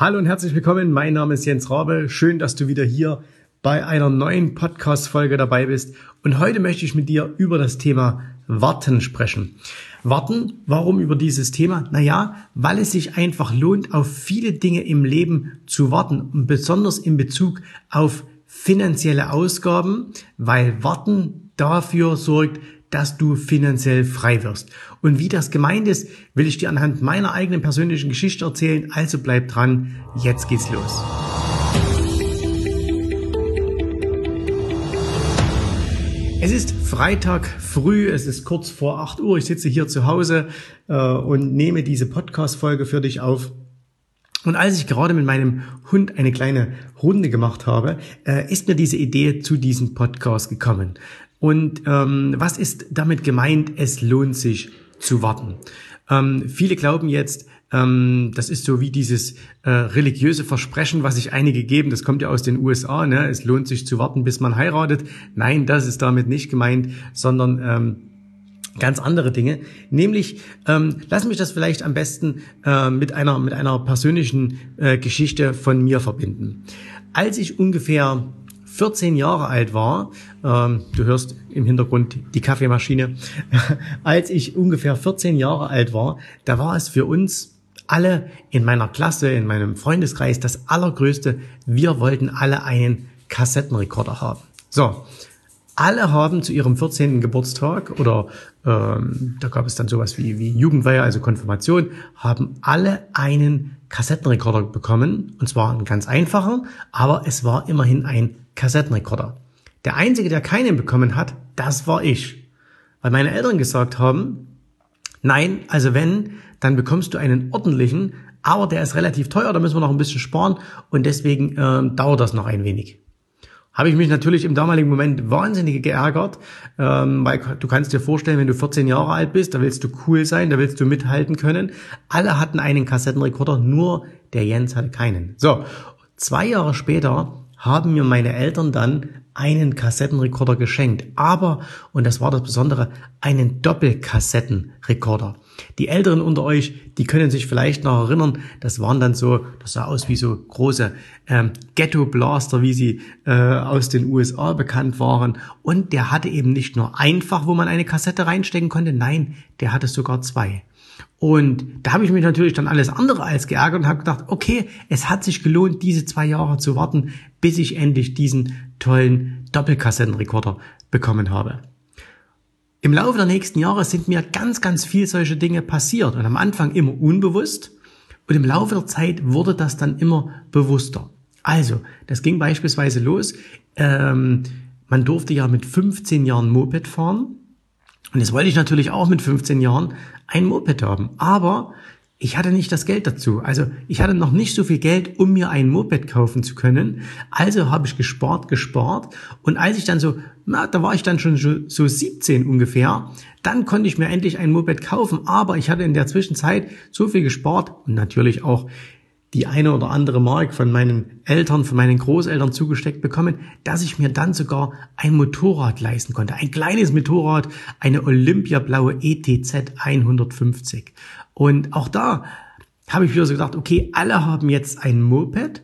Hallo und herzlich willkommen. Mein Name ist Jens Rabe. Schön, dass du wieder hier bei einer neuen Podcast-Folge dabei bist. Und heute möchte ich mit dir über das Thema Warten sprechen. Warten, warum über dieses Thema? Naja, weil es sich einfach lohnt, auf viele Dinge im Leben zu warten. Und besonders in Bezug auf finanzielle Ausgaben, weil Warten dafür sorgt, dass du finanziell frei wirst. Und wie das gemeint ist, will ich dir anhand meiner eigenen persönlichen Geschichte erzählen. Also bleib dran, jetzt geht's los. Es ist Freitag früh, es ist kurz vor 8 Uhr. Ich sitze hier zu Hause äh, und nehme diese Podcast-Folge für dich auf. Und als ich gerade mit meinem Hund eine kleine Runde gemacht habe, äh, ist mir diese Idee zu diesem Podcast gekommen. Und ähm, was ist damit gemeint? Es lohnt sich zu warten. Ähm, viele glauben jetzt, ähm, das ist so wie dieses äh, religiöse Versprechen, was sich einige geben. Das kommt ja aus den USA. Ne? Es lohnt sich zu warten, bis man heiratet. Nein, das ist damit nicht gemeint, sondern ähm, ganz andere Dinge. Nämlich, ähm, lass mich das vielleicht am besten äh, mit einer mit einer persönlichen äh, Geschichte von mir verbinden. Als ich ungefähr 14 Jahre alt war, ähm, du hörst im Hintergrund die Kaffeemaschine, als ich ungefähr 14 Jahre alt war, da war es für uns alle in meiner Klasse, in meinem Freundeskreis das allergrößte, wir wollten alle einen Kassettenrekorder haben. So, alle haben zu ihrem 14. Geburtstag oder ähm, da gab es dann sowas wie, wie Jugendweihe, also Konfirmation, haben alle einen Kassettenrekorder bekommen. Und zwar einen ganz einfachen, aber es war immerhin ein Kassettenrekorder. Der einzige, der keinen bekommen hat, das war ich. Weil meine Eltern gesagt haben, nein, also wenn, dann bekommst du einen ordentlichen, aber der ist relativ teuer, da müssen wir noch ein bisschen sparen und deswegen äh, dauert das noch ein wenig habe ich mich natürlich im damaligen Moment wahnsinnig geärgert, ähm, weil du kannst dir vorstellen, wenn du 14 Jahre alt bist, da willst du cool sein, da willst du mithalten können. Alle hatten einen Kassettenrekorder, nur der Jens hatte keinen. So, zwei Jahre später haben mir meine Eltern dann einen Kassettenrekorder geschenkt. Aber, und das war das Besondere, einen Doppelkassettenrekorder. Die Älteren unter euch, die können sich vielleicht noch erinnern, das waren dann so, das sah aus wie so große ähm, Ghetto-Blaster, wie sie äh, aus den USA bekannt waren. Und der hatte eben nicht nur einfach, wo man eine Kassette reinstecken konnte, nein, der hatte sogar zwei. Und da habe ich mich natürlich dann alles andere als geärgert und habe gedacht, okay, es hat sich gelohnt, diese zwei Jahre zu warten, bis ich endlich diesen tollen Doppelkassettenrekorder bekommen habe. Im Laufe der nächsten Jahre sind mir ganz, ganz viel solche Dinge passiert und am Anfang immer unbewusst und im Laufe der Zeit wurde das dann immer bewusster. Also, das ging beispielsweise los, ähm, man durfte ja mit 15 Jahren Moped fahren und jetzt wollte ich natürlich auch mit 15 Jahren ein Moped haben. Aber ich hatte nicht das Geld dazu. Also ich hatte noch nicht so viel Geld, um mir ein Moped kaufen zu können. Also habe ich gespart, gespart. Und als ich dann so, na, da war ich dann schon so 17 ungefähr, dann konnte ich mir endlich ein Moped kaufen. Aber ich hatte in der Zwischenzeit so viel gespart und natürlich auch die eine oder andere Mark von meinen Eltern, von meinen Großeltern zugesteckt bekommen, dass ich mir dann sogar ein Motorrad leisten konnte. Ein kleines Motorrad, eine Olympiablaue ETZ 150. Und auch da habe ich wieder so gedacht, okay, alle haben jetzt ein Moped.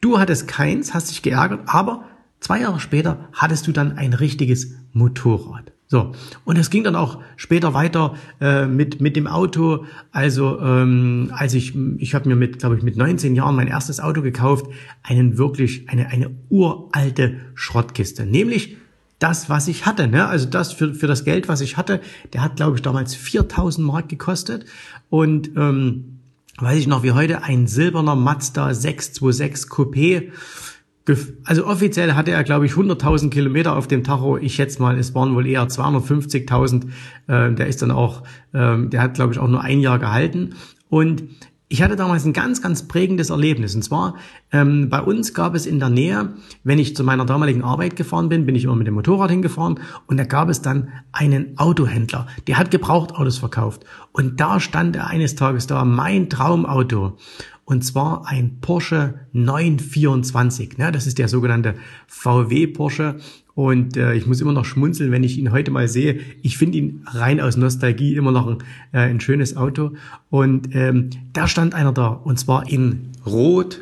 Du hattest keins, hast dich geärgert, aber zwei Jahre später hattest du dann ein richtiges Motorrad. So, und es ging dann auch später weiter äh, mit mit dem Auto. Also ähm, als ich ich habe mir mit glaube ich mit 19 Jahren mein erstes Auto gekauft, einen wirklich eine eine uralte Schrottkiste, nämlich das, was ich hatte. Ne? Also das für, für das Geld, was ich hatte, der hat, glaube ich, damals 4000 Mark gekostet. Und ähm, weiß ich noch wie heute, ein silberner Mazda 626 Coupé also offiziell hatte er, glaube ich, 100.000 Kilometer auf dem Tacho. Ich schätze mal, es waren wohl eher 250.000. Äh, der ist dann auch, ähm, der hat, glaube ich, auch nur ein Jahr gehalten. Und ich hatte damals ein ganz, ganz prägendes Erlebnis. Und zwar, ähm, bei uns gab es in der Nähe, wenn ich zu meiner damaligen Arbeit gefahren bin, bin ich immer mit dem Motorrad hingefahren und da gab es dann einen Autohändler, der hat Gebrauchtautos verkauft. Und da stand er eines Tages da, mein Traumauto. Und zwar ein Porsche 924. Ne? Das ist der sogenannte VW Porsche. Und äh, ich muss immer noch schmunzeln, wenn ich ihn heute mal sehe. Ich finde ihn rein aus Nostalgie immer noch ein, äh, ein schönes Auto. Und ähm, da stand einer da, und zwar in Rot,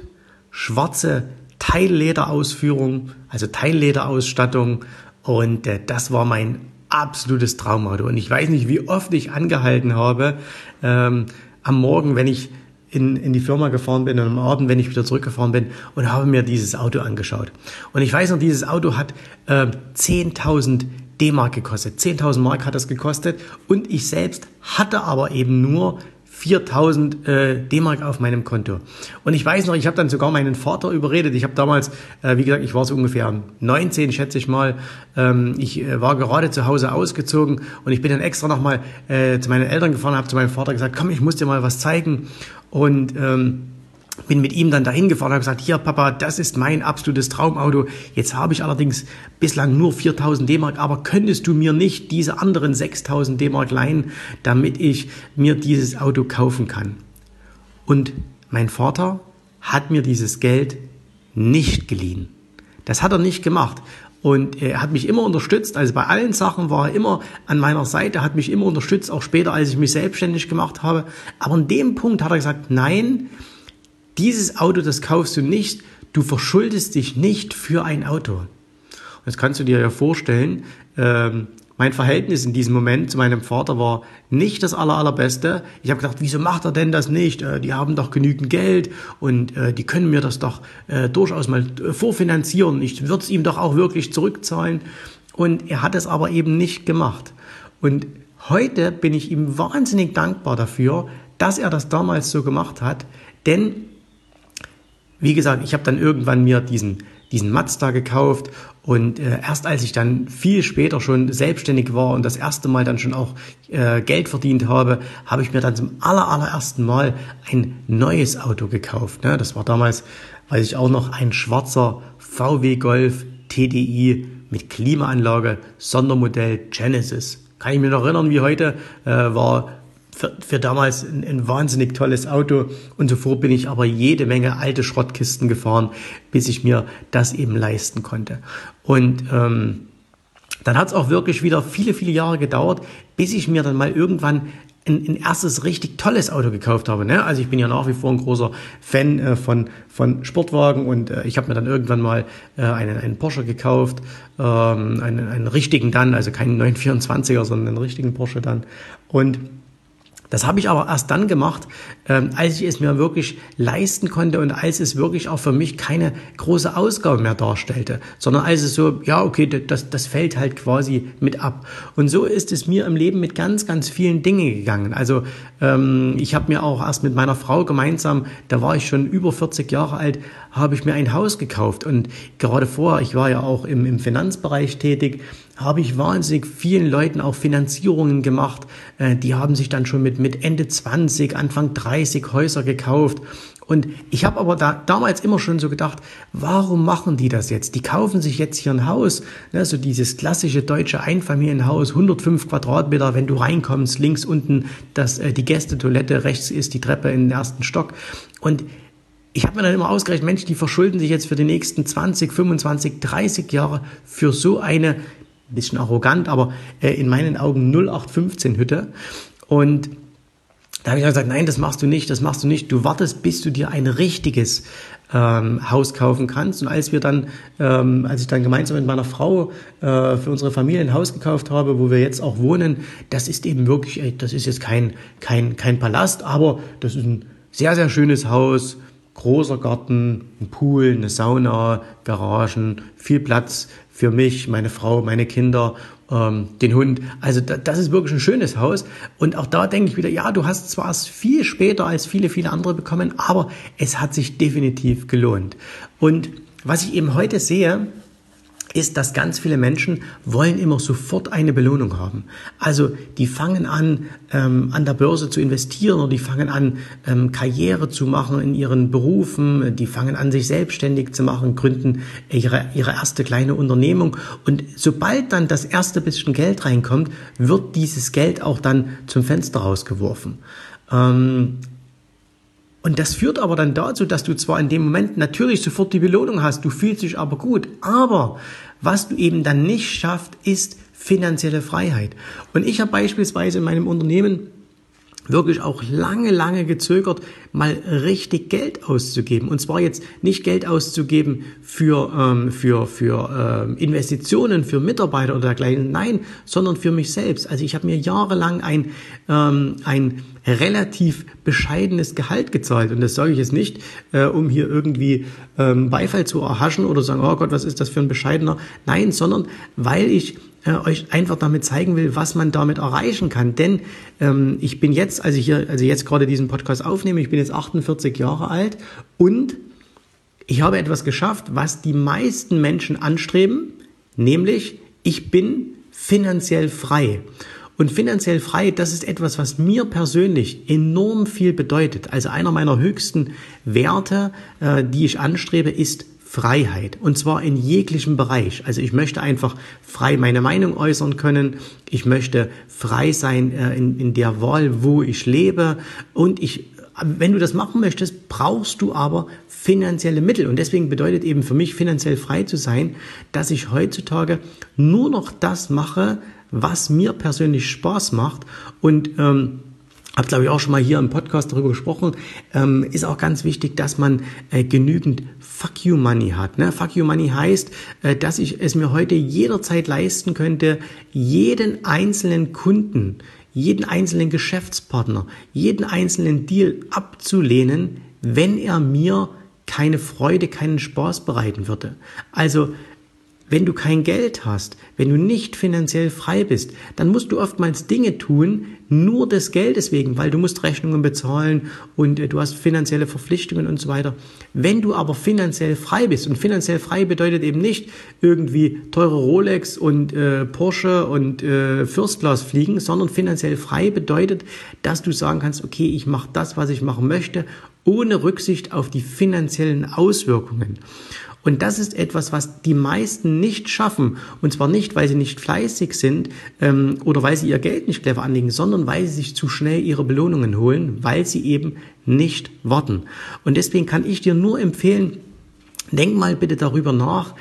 schwarze Teilllederausführung, also Teilllederausstattung. Und äh, das war mein absolutes Traumauto. Und ich weiß nicht, wie oft ich angehalten habe ähm, am Morgen, wenn ich in, in die Firma gefahren bin und am Abend, wenn ich wieder zurückgefahren bin und habe mir dieses Auto angeschaut. Und ich weiß noch, dieses Auto hat äh, 10.000 D-Mark gekostet. 10.000 Mark hat das gekostet und ich selbst hatte aber eben nur 4000 äh, D-Mark auf meinem Konto. Und ich weiß noch, ich habe dann sogar meinen Vater überredet. Ich habe damals, äh, wie gesagt, ich war so ungefähr 19, schätze ich mal. Ähm, ich äh, war gerade zu Hause ausgezogen und ich bin dann extra nochmal äh, zu meinen Eltern gefahren, habe zu meinem Vater gesagt, komm, ich muss dir mal was zeigen. Und ähm, bin mit ihm dann dahin gefahren und habe gesagt, hier Papa, das ist mein absolutes Traumauto. Jetzt habe ich allerdings bislang nur 4000 D-Mark, aber könntest du mir nicht diese anderen 6000 D-Mark leihen, damit ich mir dieses Auto kaufen kann? Und mein Vater hat mir dieses Geld nicht geliehen. Das hat er nicht gemacht. Und er hat mich immer unterstützt, also bei allen Sachen war er immer an meiner Seite, hat mich immer unterstützt, auch später, als ich mich selbstständig gemacht habe. Aber an dem Punkt hat er gesagt, nein, dieses Auto, das kaufst du nicht, du verschuldest dich nicht für ein Auto. Das kannst du dir ja vorstellen, ähm, mein Verhältnis in diesem Moment zu meinem Vater war nicht das aller, allerbeste. Ich habe gedacht, wieso macht er denn das nicht? Äh, die haben doch genügend Geld und äh, die können mir das doch äh, durchaus mal vorfinanzieren. Ich würde es ihm doch auch wirklich zurückzahlen. Und er hat es aber eben nicht gemacht. Und heute bin ich ihm wahnsinnig dankbar dafür, dass er das damals so gemacht hat. Denn wie gesagt, ich habe dann irgendwann mir diesen, diesen Mazda gekauft und äh, erst als ich dann viel später schon selbstständig war und das erste Mal dann schon auch äh, Geld verdient habe, habe ich mir dann zum aller, allerersten Mal ein neues Auto gekauft. Ne? Das war damals, weiß ich auch noch, ein schwarzer VW Golf TDI mit Klimaanlage, Sondermodell Genesis. Kann ich mir noch erinnern, wie heute, äh, war für, für damals ein, ein, wahnsinnig tolles Auto. Und zuvor bin ich aber jede Menge alte Schrottkisten gefahren, bis ich mir das eben leisten konnte. Und ähm, dann hat es auch wirklich wieder viele, viele Jahre gedauert, bis ich mir dann mal irgendwann ein, ein erstes richtig tolles Auto gekauft habe. Ne? Also ich bin ja nach wie vor ein großer Fan äh, von, von Sportwagen und äh, ich habe mir dann irgendwann mal äh, einen, einen Porsche gekauft, ähm, einen, einen richtigen dann, also keinen 924er, sondern einen richtigen Porsche dann. Und das habe ich aber erst dann gemacht, ähm, als ich es mir wirklich leisten konnte und als es wirklich auch für mich keine große Ausgabe mehr darstellte, sondern als es so, ja, okay, das, das fällt halt quasi mit ab. Und so ist es mir im Leben mit ganz, ganz vielen Dingen gegangen. Also ähm, ich habe mir auch erst mit meiner Frau gemeinsam, da war ich schon über 40 Jahre alt, habe ich mir ein Haus gekauft. Und gerade vorher, ich war ja auch im, im Finanzbereich tätig, habe ich wahnsinnig vielen Leuten auch Finanzierungen gemacht. Äh, die haben sich dann schon mit, mit Ende 20, Anfang 30 Häuser gekauft. Und ich habe aber da, damals immer schon so gedacht, warum machen die das jetzt? Die kaufen sich jetzt hier ein Haus, ne, so dieses klassische deutsche Einfamilienhaus, 105 Quadratmeter, wenn du reinkommst, links unten das, äh, die Gästetoilette, rechts ist die Treppe in den ersten Stock. Und ich habe mir dann immer ausgerechnet, Mensch, die verschulden sich jetzt für die nächsten 20, 25, 30 Jahre für so eine ein bisschen arrogant, aber äh, in meinen Augen 0815 Hütte. Und da habe ich gesagt, nein, das machst du nicht, das machst du nicht. Du wartest, bis du dir ein richtiges ähm, Haus kaufen kannst. Und als wir dann, ähm, als ich dann gemeinsam mit meiner Frau äh, für unsere Familie ein Haus gekauft habe, wo wir jetzt auch wohnen, das ist eben wirklich, ey, das ist jetzt kein, kein, kein Palast, aber das ist ein sehr, sehr schönes Haus, großer Garten, ein Pool, eine Sauna, Garagen, viel Platz für mich, meine Frau, meine Kinder, ähm, den Hund. Also da, das ist wirklich ein schönes Haus. Und auch da denke ich wieder, ja, du hast zwar erst viel später als viele, viele andere bekommen, aber es hat sich definitiv gelohnt. Und was ich eben heute sehe, ist, dass ganz viele Menschen wollen immer sofort eine Belohnung haben. Also die fangen an, ähm, an der Börse zu investieren oder die fangen an, ähm, Karriere zu machen in ihren Berufen, die fangen an, sich selbstständig zu machen, gründen ihre, ihre erste kleine Unternehmung. Und sobald dann das erste bisschen Geld reinkommt, wird dieses Geld auch dann zum Fenster rausgeworfen. Ähm, Und das führt aber dann dazu, dass du zwar in dem Moment natürlich sofort die Belohnung hast, du fühlst dich aber gut, aber was du eben dann nicht schaffst, ist finanzielle Freiheit. Und ich habe beispielsweise in meinem Unternehmen wirklich auch lange, lange gezögert, mal richtig Geld auszugeben. Und zwar jetzt nicht Geld auszugeben für, ähm, für, für ähm, Investitionen, für Mitarbeiter oder dergleichen, nein, sondern für mich selbst. Also ich habe mir jahrelang ein, ähm, ein relativ bescheidenes Gehalt gezahlt. Und das sage ich jetzt nicht, äh, um hier irgendwie ähm, Beifall zu erhaschen oder sagen, oh Gott, was ist das für ein bescheidener? Nein, sondern weil ich äh, euch einfach damit zeigen will, was man damit erreichen kann. Denn ähm, ich bin jetzt, also hier, also jetzt gerade diesen Podcast aufnehme, ich bin jetzt 48 Jahre alt und ich habe etwas geschafft, was die meisten Menschen anstreben, nämlich ich bin finanziell frei. Und finanziell frei, das ist etwas, was mir persönlich enorm viel bedeutet. Also einer meiner höchsten Werte, äh, die ich anstrebe, ist Freiheit. Und zwar in jeglichem Bereich. Also ich möchte einfach frei meine Meinung äußern können. Ich möchte frei sein äh, in, in der Wahl, wo ich lebe. Und ich, wenn du das machen möchtest, brauchst du aber finanzielle Mittel. Und deswegen bedeutet eben für mich finanziell frei zu sein, dass ich heutzutage nur noch das mache, was mir persönlich Spaß macht. Und ähm, habe, glaube ich, auch schon mal hier im Podcast darüber gesprochen, ähm, ist auch ganz wichtig, dass man äh, genügend Fuck You Money hat. Ne? Fuck You Money heißt, äh, dass ich es mir heute jederzeit leisten könnte, jeden einzelnen Kunden, jeden einzelnen Geschäftspartner, jeden einzelnen Deal abzulehnen, wenn er mir keine Freude, keinen Spaß bereiten würde. Also wenn du kein Geld hast, wenn du nicht finanziell frei bist, dann musst du oftmals Dinge tun, nur des Geldes wegen, weil du musst Rechnungen bezahlen und äh, du hast finanzielle Verpflichtungen und so weiter. Wenn du aber finanziell frei bist, und finanziell frei bedeutet eben nicht irgendwie teure Rolex und äh, Porsche und äh, First Class fliegen, sondern finanziell frei bedeutet, dass du sagen kannst, okay, ich mache das, was ich machen möchte, ohne Rücksicht auf die finanziellen Auswirkungen. Und das ist etwas, was die meisten nicht schaffen. Und zwar nicht, weil sie nicht fleißig sind ähm, oder weil sie ihr Geld nicht clever anlegen, sondern weil sie sich zu schnell ihre Belohnungen holen, weil sie eben nicht warten. Und deswegen kann ich dir nur empfehlen, denk mal bitte darüber nach,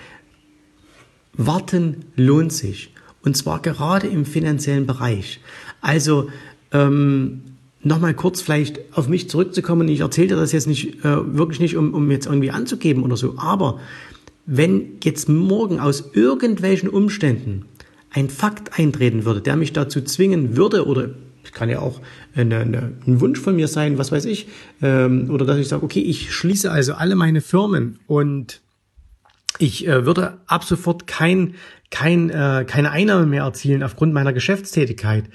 warten lohnt sich. Und zwar gerade im finanziellen Bereich. Also ähm, nochmal kurz vielleicht auf mich zurückzukommen. Ich erzähle dir das jetzt nicht, äh, wirklich nicht, um, um jetzt irgendwie anzugeben oder so. Aber wenn jetzt morgen aus irgendwelchen Umständen ein Fakt eintreten würde, der mich dazu zwingen würde oder es kann ja auch eine, eine, ein Wunsch von mir sein, was weiß ich, ähm, oder dass ich sage, okay, ich schließe also alle meine Firmen und ich äh, würde ab sofort kein, kein, äh, keine Einnahme mehr erzielen aufgrund meiner Geschäftstätigkeit,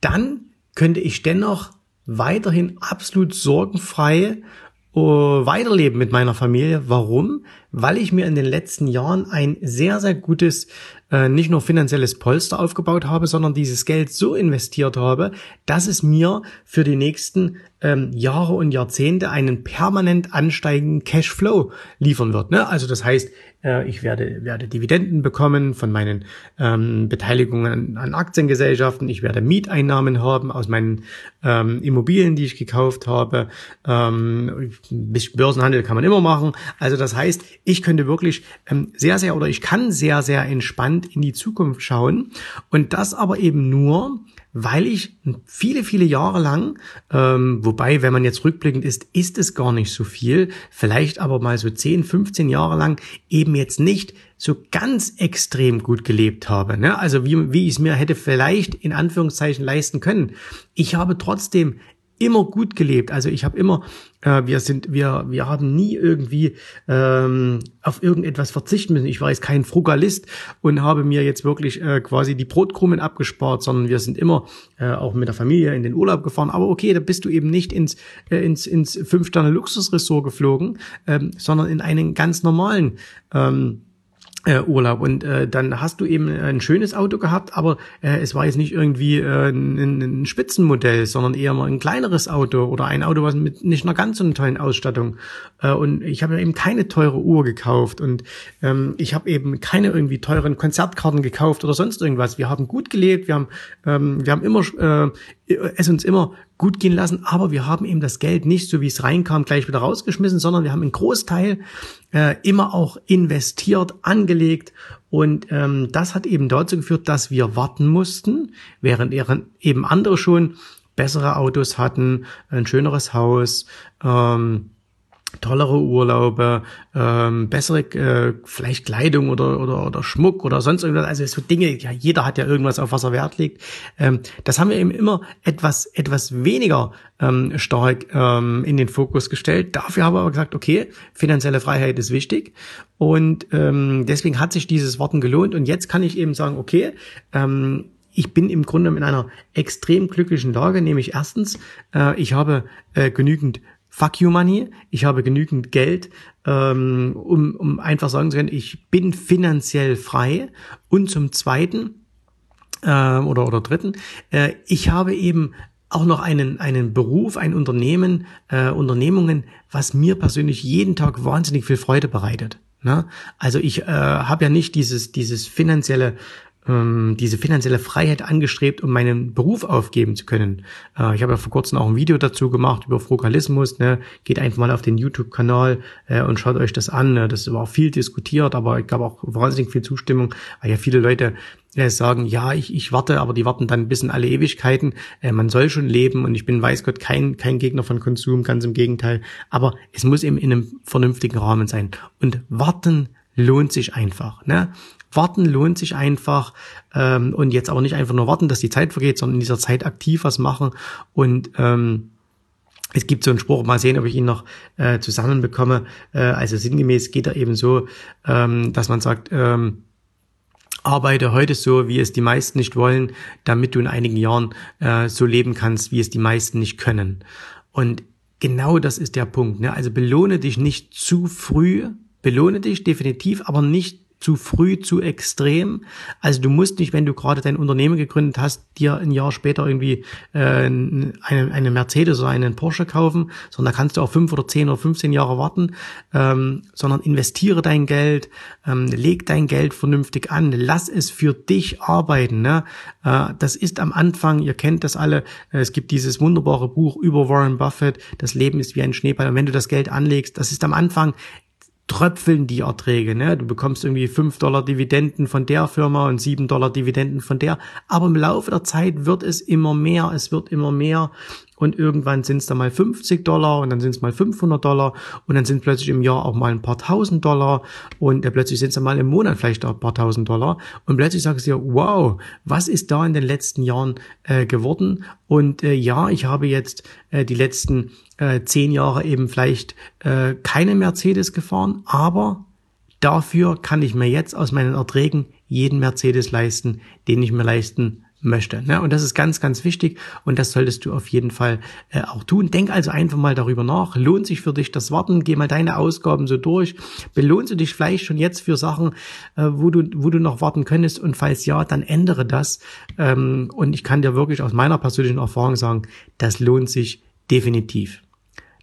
dann könnte ich dennoch weiterhin absolut sorgenfrei uh, weiterleben mit meiner Familie. Warum? Weil ich mir in den letzten Jahren ein sehr, sehr gutes, äh, nicht nur finanzielles Polster aufgebaut habe, sondern dieses Geld so investiert habe, dass es mir für die nächsten ähm, Jahre und Jahrzehnte einen permanent ansteigenden Cashflow liefern wird. Ne? Also das heißt, äh, ich werde, werde Dividenden bekommen von meinen ähm, Beteiligungen an, Aktiengesellschaften. Ich werde Mieteinnahmen haben aus meinen ähm, Immobilien, die ich gekauft habe. Ähm, Börsenhandel kann man immer machen. Also das heißt, ich könnte wirklich ähm, sehr, sehr oder ich kann sehr, sehr entspannt in die Zukunft schauen. Und das aber eben nur, weil ich viele, viele Jahre lang, ähm, wobei, wenn man jetzt rückblickend ist, ist es gar nicht so viel, vielleicht aber mal so 10, 15 Jahre lang eben jetzt nicht so ganz extrem gut gelebt habe. Ne? Also wie, wie ich es mir hätte vielleicht in Anführungszeichen leisten können. Ich habe trotzdem immer gut gelebt. Also ich habe immer, äh, wir sind, wir, wir haben nie irgendwie ähm, auf irgendetwas verzichten müssen. Ich war jetzt kein Frugalist und habe mir jetzt wirklich äh, quasi die Brotkrumen abgespart, sondern wir sind immer äh, auch mit der Familie in den Urlaub gefahren. Aber okay, da bist du eben nicht ins äh, ins ins fünf Sterne Luxusressort geflogen, ähm, sondern in einen ganz normalen ähm, äh, Urlaub und äh, dann hast du eben ein schönes Auto gehabt, aber äh, es war jetzt nicht irgendwie äh, ein, ein Spitzenmodell, sondern eher mal ein kleineres Auto oder ein Auto, was mit nicht einer ganz so einer tollen Ausstattung. Äh, und ich habe eben keine teure Uhr gekauft und ähm, ich habe eben keine irgendwie teuren Konzertkarten gekauft oder sonst irgendwas. Wir haben gut gelebt, wir haben ähm, wir haben immer äh, es uns immer gut gehen lassen, aber wir haben eben das Geld nicht so wie es reinkam gleich wieder rausgeschmissen, sondern wir haben einen Großteil äh, immer auch investiert, angelegt und ähm, das hat eben dazu geführt, dass wir warten mussten, während eben andere schon bessere Autos hatten, ein schöneres Haus. Ähm, tollere Urlaube, ähm, bessere äh, vielleicht Kleidung oder, oder, oder Schmuck oder sonst irgendwas. Also so Dinge, ja, jeder hat ja irgendwas, auf was er Wert legt. Ähm, das haben wir eben immer etwas, etwas weniger ähm, stark ähm, in den Fokus gestellt. Dafür haben wir aber gesagt, okay, finanzielle Freiheit ist wichtig. Und ähm, deswegen hat sich dieses Worten gelohnt. Und jetzt kann ich eben sagen, okay, ähm, ich bin im Grunde in einer extrem glücklichen Lage, nämlich erstens, äh, ich habe äh, genügend Fuck you Money. Ich habe genügend Geld, ähm, um, um einfach sagen zu können, ich bin finanziell frei. Und zum Zweiten äh, oder, oder Dritten, äh, ich habe eben auch noch einen, einen Beruf, ein Unternehmen, äh, Unternehmungen, was mir persönlich jeden Tag wahnsinnig viel Freude bereitet. Ne? Also ich äh, habe ja nicht dieses, dieses finanzielle ähm, diese finanzielle Freiheit angestrebt, um meinen Beruf aufgeben zu können. Äh, ich habe ja vor kurzem auch ein Video dazu gemacht über Frugalismus. Ne? Geht einfach mal auf den YouTube-Kanal äh, und schaut euch das an. Ne? Das war viel diskutiert, aber ich gab auch wahnsinnig viel Zustimmung, weil ja viele Leute äh, sagen, ja, ich, ich warte, aber die warten dann bis in alle Ewigkeiten. Äh, man soll schon leben und ich bin, weiß Gott, kein, kein Gegner von Konsum, ganz im Gegenteil. Aber es muss eben in einem vernünftigen Rahmen sein. Und warten lohnt sich einfach. Ne? Warten lohnt sich einfach ähm, und jetzt aber nicht einfach nur warten, dass die Zeit vergeht, sondern in dieser Zeit aktiv was machen und ähm, es gibt so einen Spruch, mal sehen, ob ich ihn noch äh, zusammenbekomme. Äh, also sinngemäß geht er eben so, ähm, dass man sagt, ähm, arbeite heute so, wie es die meisten nicht wollen, damit du in einigen Jahren äh, so leben kannst, wie es die meisten nicht können. Und genau das ist der Punkt. Ne? Also belohne dich nicht zu früh, belohne dich definitiv, aber nicht zu früh, zu extrem. Also du musst nicht, wenn du gerade dein Unternehmen gegründet hast, dir ein Jahr später irgendwie äh, eine, eine Mercedes oder einen Porsche kaufen, sondern da kannst du auch fünf oder zehn oder 15 Jahre warten, ähm, sondern investiere dein Geld, ähm, leg dein Geld vernünftig an, lass es für dich arbeiten. Ne? Äh, das ist am Anfang, ihr kennt das alle, es gibt dieses wunderbare Buch über Warren Buffett, das Leben ist wie ein Schneeball und wenn du das Geld anlegst, das ist am Anfang tröpfeln die Erträge. Ne? Du bekommst irgendwie fünf Dollar Dividenden von der Firma und sieben Dollar Dividenden von der. Aber im Laufe der Zeit wird es immer mehr, es wird immer mehr und irgendwann sind es dann mal 50 Dollar und dann sind es mal 500 Dollar und dann sind plötzlich im Jahr auch mal ein paar tausend Dollar und äh, plötzlich sind es dann mal im Monat vielleicht auch ein paar tausend Dollar und plötzlich sagst du dir, wow, was ist da in den letzten Jahren äh, geworden? Und äh, ja, ich habe jetzt äh, die letzten äh, zehn Jahre eben vielleicht äh, keine Mercedes gefahren, aber dafür kann ich mir jetzt aus meinen Erträgen jeden Mercedes leisten, den ich mir leisten möchte. Ne? Und das ist ganz, ganz wichtig und das solltest du auf jeden Fall äh, auch tun. Denk also einfach mal darüber nach. Lohnt sich für dich das Warten? Geh mal deine Ausgaben so durch. Belohnst du dich vielleicht schon jetzt für Sachen, äh, wo, du, wo du noch warten könntest? Und falls ja, dann ändere das. Ähm, und ich kann dir wirklich aus meiner persönlichen Erfahrung sagen, das lohnt sich definitiv.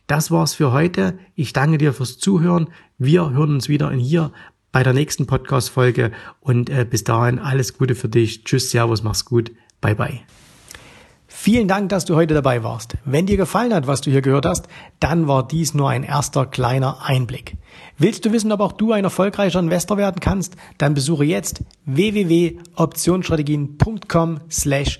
Das war's für heute. Ich danke dir fürs Zuhören. Wir hören uns wieder in hier bei der nächsten Podcast-Folge und äh, bis dahin alles Gute für dich. Tschüss, Servus, mach's gut. Bye, bye. Vielen Dank, dass du heute dabei warst. Wenn dir gefallen hat, was du hier gehört hast, dann war dies nur ein erster kleiner Einblick. Willst du wissen, ob auch du ein erfolgreicher Investor werden kannst? Dann besuche jetzt www.optionsstrategien.com slash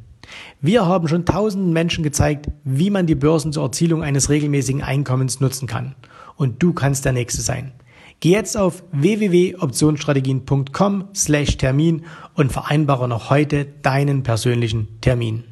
Wir haben schon tausenden Menschen gezeigt, wie man die Börsen zur Erzielung eines regelmäßigen Einkommens nutzen kann. Und du kannst der Nächste sein. Geh jetzt auf www.optionsstrategien.com slash Termin und vereinbare noch heute deinen persönlichen Termin.